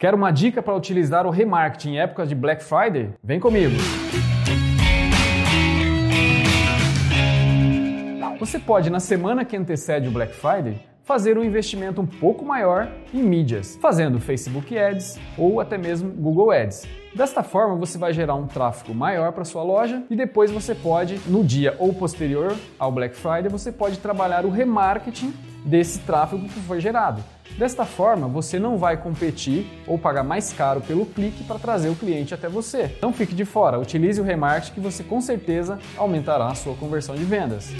Quer uma dica para utilizar o remarketing em épocas de Black Friday? Vem comigo! Você pode, na semana que antecede o Black Friday, fazer um investimento um pouco maior em mídias, fazendo Facebook Ads ou até mesmo Google Ads. Desta forma, você vai gerar um tráfego maior para sua loja e depois você pode, no dia ou posterior ao Black Friday, você pode trabalhar o remarketing desse tráfego que foi gerado. Desta forma, você não vai competir ou pagar mais caro pelo clique para trazer o cliente até você. Não fique de fora, utilize o remarketing que você com certeza aumentará a sua conversão de vendas.